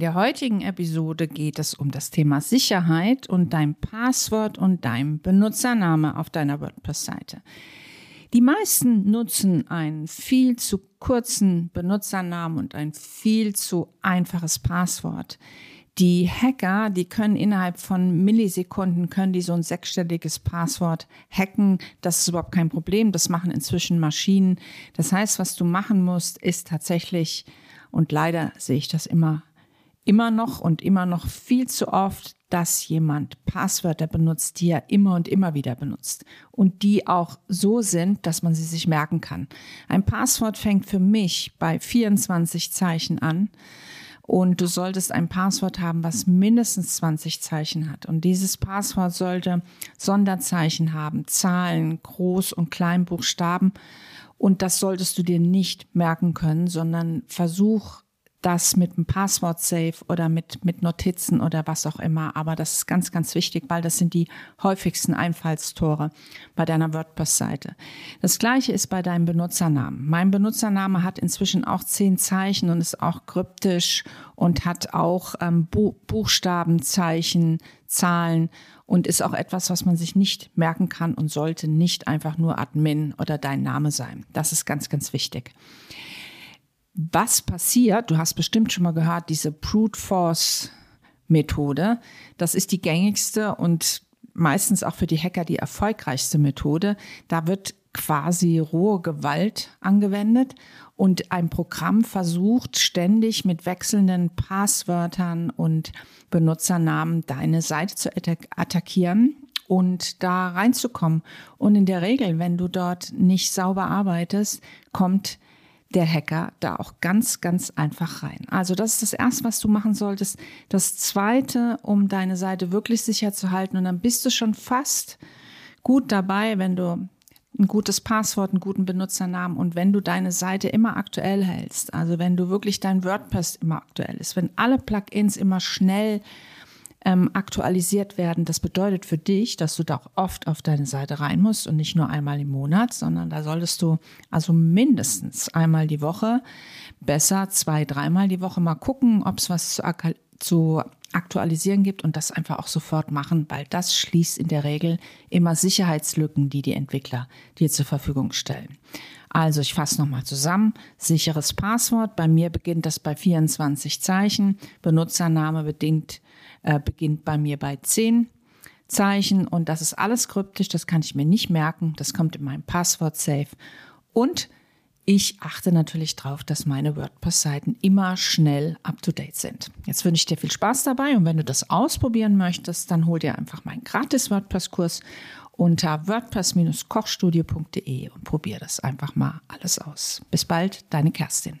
In der heutigen Episode geht es um das Thema Sicherheit und dein Passwort und dein Benutzername auf deiner WordPress-Seite. Die meisten nutzen einen viel zu kurzen Benutzernamen und ein viel zu einfaches Passwort. Die Hacker, die können innerhalb von Millisekunden, können die so ein sechsstelliges Passwort hacken. Das ist überhaupt kein Problem. Das machen inzwischen Maschinen. Das heißt, was du machen musst, ist tatsächlich, und leider sehe ich das immer, immer noch und immer noch viel zu oft, dass jemand Passwörter benutzt, die er immer und immer wieder benutzt und die auch so sind, dass man sie sich merken kann. Ein Passwort fängt für mich bei 24 Zeichen an und du solltest ein Passwort haben, was mindestens 20 Zeichen hat. Und dieses Passwort sollte Sonderzeichen haben, Zahlen, Groß- und Kleinbuchstaben. Und das solltest du dir nicht merken können, sondern versuch das mit einem Passwort safe oder mit, mit Notizen oder was auch immer. Aber das ist ganz, ganz wichtig, weil das sind die häufigsten Einfallstore bei deiner WordPress-Seite. Das gleiche ist bei deinem Benutzernamen. Mein Benutzername hat inzwischen auch zehn Zeichen und ist auch kryptisch und hat auch ähm, Bu Buchstaben, Zeichen, Zahlen und ist auch etwas, was man sich nicht merken kann und sollte nicht einfach nur Admin oder dein Name sein. Das ist ganz, ganz wichtig was passiert, du hast bestimmt schon mal gehört, diese Brute Force Methode, das ist die gängigste und meistens auch für die Hacker die erfolgreichste Methode. Da wird quasi rohe Gewalt angewendet und ein Programm versucht ständig mit wechselnden Passwörtern und Benutzernamen deine Seite zu attackieren und da reinzukommen. Und in der Regel, wenn du dort nicht sauber arbeitest, kommt der Hacker da auch ganz, ganz einfach rein. Also das ist das Erste, was du machen solltest. Das Zweite, um deine Seite wirklich sicher zu halten und dann bist du schon fast gut dabei, wenn du ein gutes Passwort, einen guten Benutzernamen und wenn du deine Seite immer aktuell hältst, also wenn du wirklich dein WordPress immer aktuell ist, wenn alle Plugins immer schnell ähm, aktualisiert werden. Das bedeutet für dich, dass du da auch oft auf deine Seite rein musst und nicht nur einmal im Monat, sondern da solltest du also mindestens einmal die Woche, besser zwei, dreimal die Woche mal gucken, ob es was zu, zu aktualisieren gibt und das einfach auch sofort machen, weil das schließt in der Regel immer Sicherheitslücken, die die Entwickler dir zur Verfügung stellen. Also ich fasse nochmal zusammen. Sicheres Passwort. Bei mir beginnt das bei 24 Zeichen. Benutzername bedingt äh, beginnt bei mir bei 10 Zeichen und das ist alles kryptisch, das kann ich mir nicht merken, das kommt in meinem Passwort safe und ich achte natürlich darauf, dass meine WordPress-Seiten immer schnell up-to-date sind. Jetzt wünsche ich dir viel Spaß dabei und wenn du das ausprobieren möchtest, dann hol dir einfach meinen gratis WordPress-Kurs unter wordpress-kochstudio.de und probier das einfach mal alles aus. Bis bald, deine Kerstin.